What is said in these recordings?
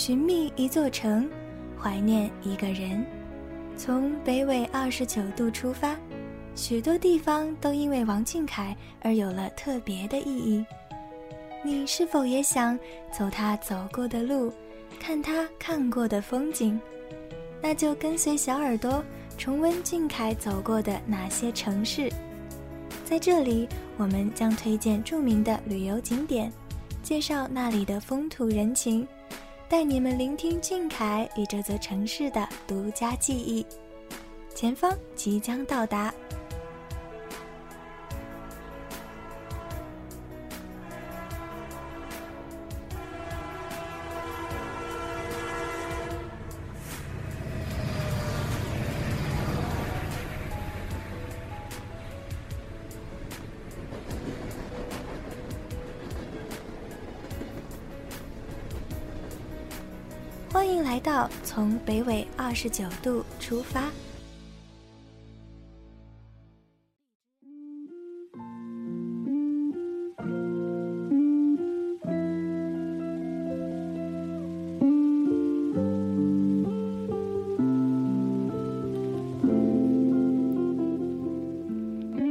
寻觅一座城，怀念一个人。从北纬二十九度出发，许多地方都因为王俊凯而有了特别的意义。你是否也想走他走过的路，看他看过的风景？那就跟随小耳朵重温俊凯走过的那些城市。在这里，我们将推荐著名的旅游景点，介绍那里的风土人情。带你们聆听俊凯与这座城市的独家记忆。前方即将到达。欢迎来到从北纬二十九度出发。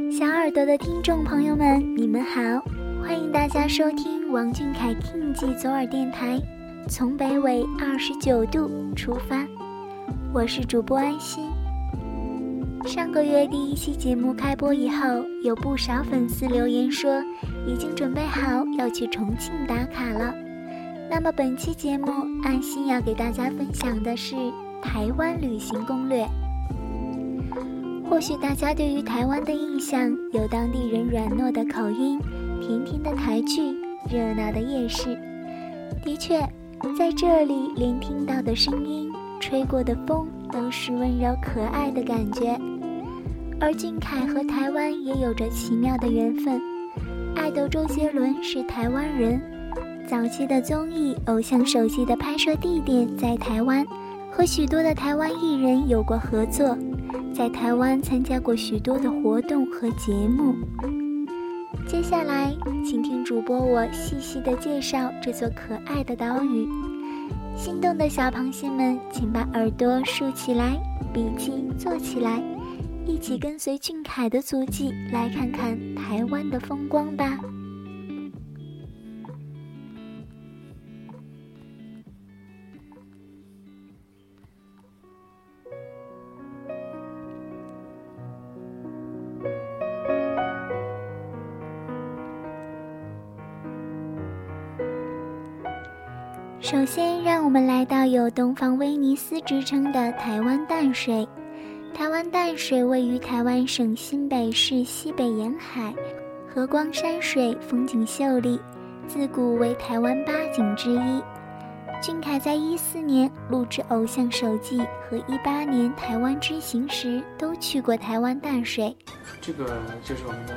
小耳朵的听众朋友们，你们好，欢迎大家收听王俊凯 King 记左耳电台。从北纬二十九度出发，我是主播安心。上个月第一期节目开播以后，有不少粉丝留言说已经准备好要去重庆打卡了。那么本期节目，安心要给大家分享的是台湾旅行攻略。或许大家对于台湾的印象有当地人软糯的口音、甜甜的台剧、热闹的夜市。的确。在这里，连听到的声音、吹过的风都是温柔可爱的感觉。而俊凯和台湾也有着奇妙的缘分。爱豆周杰伦是台湾人，早期的综艺《偶像手机》的拍摄地点在台湾，和许多的台湾艺人有过合作，在台湾参加过许多的活动和节目。接下来，请听主播我细细的介绍这座可爱的岛屿。心动的小螃蟹们，请把耳朵竖起来，笔记做起来，一起跟随俊凯的足迹，来看看台湾的风光吧。首先，让我们来到有“东方威尼斯”之称的台湾淡水。台湾淡水位于台湾省新北市西北沿海，和光山水，风景秀丽，自古为台湾八景之一。俊凯在一四年录制《偶像手记》和一八年台湾之行时，都去过台湾淡水。这个就是我们的。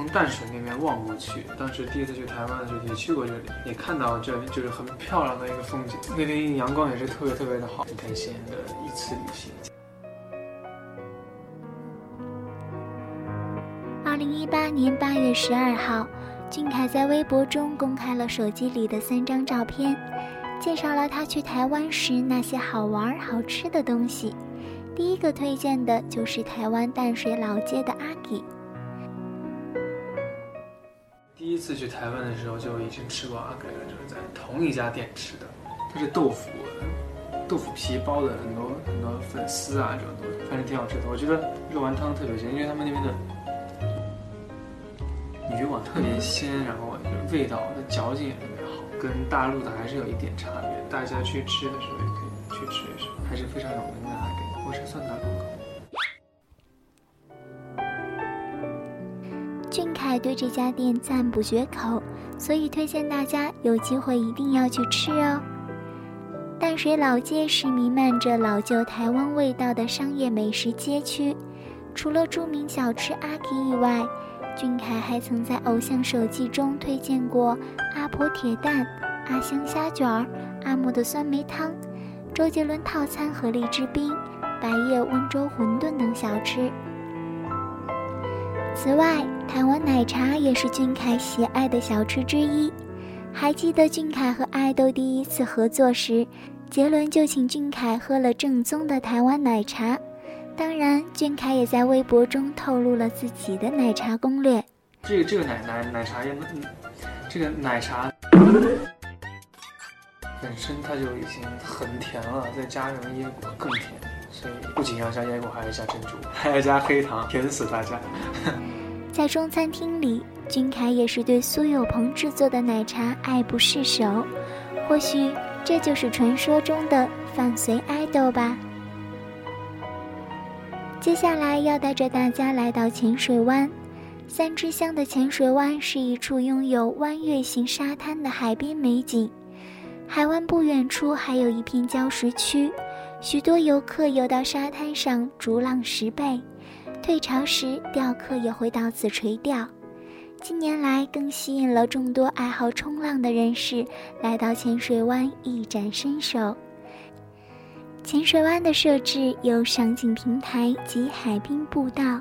从淡水那边望过去，当时第一次去台湾的时候也去过这里，也看到这里就是很漂亮的一个风景。那天阳光也是特别特别的好，很开心的一次旅行。二零一八年八月十二号，俊凯在微博中公开了手机里的三张照片，介绍了他去台湾时那些好玩好吃的东西。第一个推荐的就是台湾淡水老街的阿吉。第一次去台湾的时候就已经吃过阿给了，就是在同一家店吃的。它是豆腐，豆腐皮包的很多很多粉丝啊，这种东西，反正挺好吃的。我觉得肉丸汤特别鲜，因为他们那边的鱼丸特别鲜，然后味道的嚼劲也特别好，跟大陆的还是有一点差别。大家去吃的时候也可以去吃一吃，还是非常有名的阿给。我是算打广告。还对这家店赞不绝口，所以推荐大家有机会一定要去吃哦。淡水老街是弥漫着老旧台湾味道的商业美食街区，除了著名小吃阿吉以外，俊凯还曾在《偶像手记》中推荐过阿婆铁蛋、阿香虾卷、阿嬷的酸梅汤、周杰伦套餐和荔枝冰、白夜温州馄饨等小吃。此外，台湾奶茶也是俊凯喜爱的小吃之一。还记得俊凯和爱豆第一次合作时，杰伦就请俊凯喝了正宗的台湾奶茶。当然，俊凯也在微博中透露了自己的奶茶攻略。这个这个奶奶奶茶也，这个奶茶本身它就已经很甜了，再加上椰果更甜，所以不仅要加椰果，还要加珍珠，还要加黑糖，甜死大家。在中餐厅里，君凯也是对苏有朋制作的奶茶爱不释手。或许这就是传说中的饭随爱豆吧。接下来要带着大家来到浅水湾，三支乡的浅水湾是一处拥有弯月形沙滩的海边美景。海湾不远处还有一片礁石区，许多游客游到沙滩上逐浪拾贝，退潮时钓客也会到此垂钓。近年来更吸引了众多爱好冲浪的人士来到浅水湾一展身手。浅水湾的设置有赏景平台及海滨步道，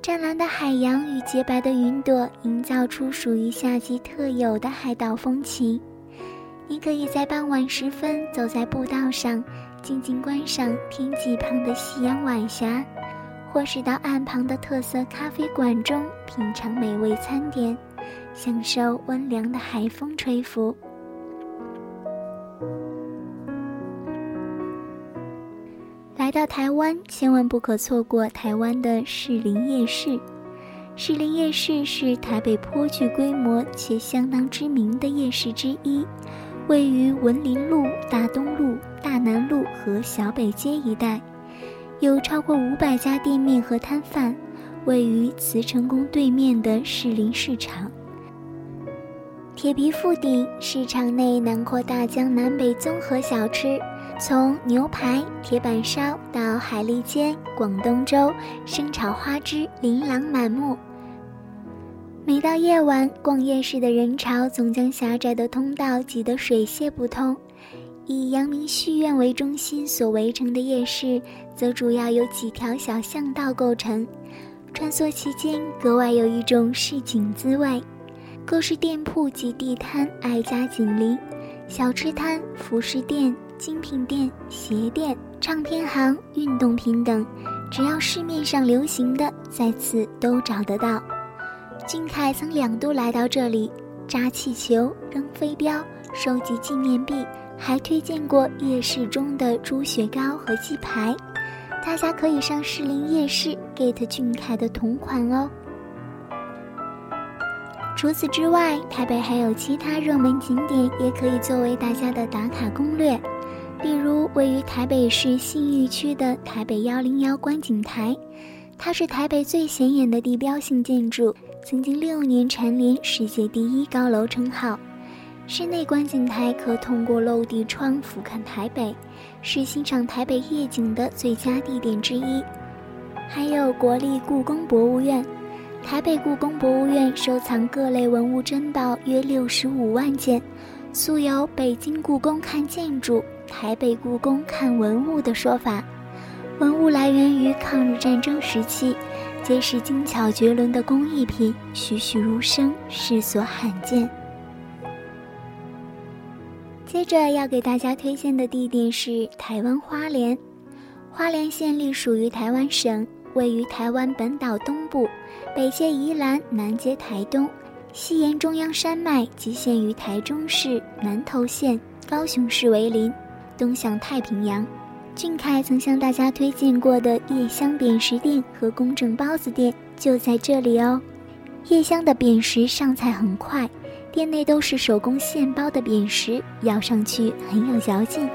湛蓝的海洋与洁白的云朵营造出属于夏季特有的海岛风情。你可以在傍晚时分走在步道上，静静观赏天际旁的夕阳晚霞，或是到岸旁的特色咖啡馆中品尝美味餐点，享受温凉的海风吹拂。来到台湾，千万不可错过台湾的士林夜市。士林夜市是台北颇具规模且相当知名的夜市之一，位于文林路、大东路、大南路和小北街一带，有超过五百家店面和摊贩。位于慈诚宫对面的士林市场，铁皮覆顶，市场内囊括大江南北综合小吃。从牛排、铁板烧到海蛎煎、广东粥、生炒花枝，琳琅满目。每到夜晚，逛夜市的人潮总将狭窄的通道挤得水泄不通。以阳明戏院为中心所围成的夜市，则主要由几条小巷道构成，穿梭其间格外有一种市井滋味。各式店铺及地摊挨家紧邻，小吃摊、服饰店。精品店、鞋店、唱片行、运动品等，只要市面上流行的，在此都找得到。俊凯曾两度来到这里，扎气球、扔飞镖、收集纪念币，还推荐过夜市中的猪血糕和鸡排。大家可以上士林夜市 get 俊凯的同款哦。除此之外，台北还有其他热门景点，也可以作为大家的打卡攻略。例如，位于台北市信义区的台北幺零幺观景台，它是台北最显眼的地标性建筑，曾经六年蝉联世界第一高楼称号。室内观景台可通过落地窗俯瞰台北，是欣赏台北夜景的最佳地点之一。还有国立故宫博物院，台北故宫博物院收藏各类文物珍宝约六十五万件，素有“北京故宫看建筑”。台北故宫看文物的说法，文物来源于抗日战争时期，皆是精巧绝伦的工艺品，栩栩如生，世所罕见。接着要给大家推荐的地点是台湾花莲，花莲县隶属于台湾省，位于台湾本岛东部，北接宜兰，南接台东，西沿中央山脉，即限于台中市、南投县、高雄市为邻。东向太平洋，俊凯曾向大家推荐过的叶香扁食店和公正包子店就在这里哦。叶香的扁食上菜很快，店内都是手工现包的扁食，咬上去很有嚼劲。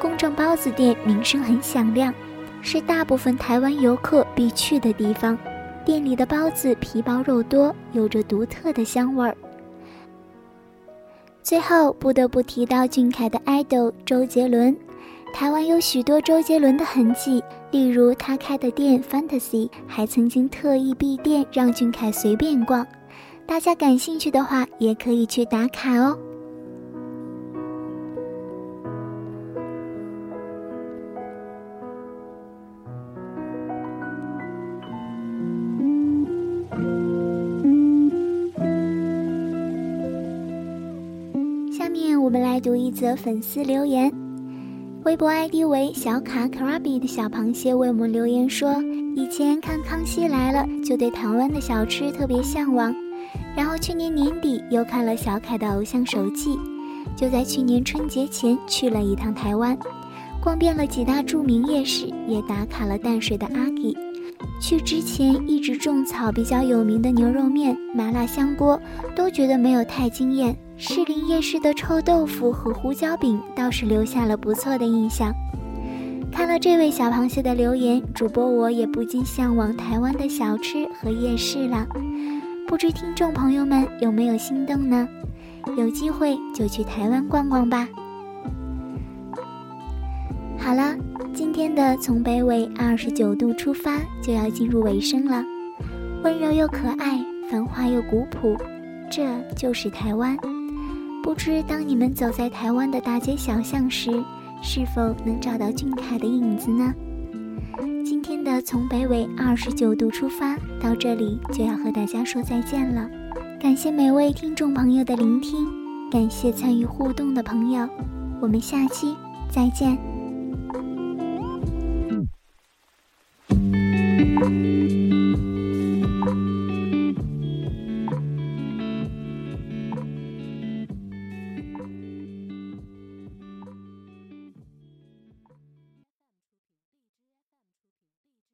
公正包子店名声很响亮，是大部分台湾游客必去的地方。店里的包子皮薄肉多，有着独特的香味儿。最后不得不提到俊凯的 idol 周杰伦，台湾有许多周杰伦的痕迹，例如他开的店 Fantasy 还曾经特意闭店让俊凯随便逛，大家感兴趣的话也可以去打卡哦。下面我们来读一则粉丝留言。微博 ID 为小卡 Krabi 的小螃蟹为我们留言说：“以前看《康熙来了》就对台湾的小吃特别向往，然后去年年底又看了小凯的《偶像手记》，就在去年春节前去了一趟台湾，逛遍了几大著名夜市，也打卡了淡水的阿吉。去之前一直种草比较有名的牛肉面、麻辣香锅，都觉得没有太惊艳。”士林夜市的臭豆腐和胡椒饼倒是留下了不错的印象。看了这位小螃蟹的留言，主播我也不禁向往台湾的小吃和夜市了。不知听众朋友们有没有心动呢？有机会就去台湾逛逛吧。好了，今天的从北纬二十九度出发就要进入尾声了。温柔又可爱，繁华又古朴，这就是台湾。不知当你们走在台湾的大街小巷时，是否能找到俊凯的影子呢？的从北纬二十九度出发到这里就要和大家说再见了。感谢每位听众朋友的聆听，感谢参与互动的朋友，我们下期再见。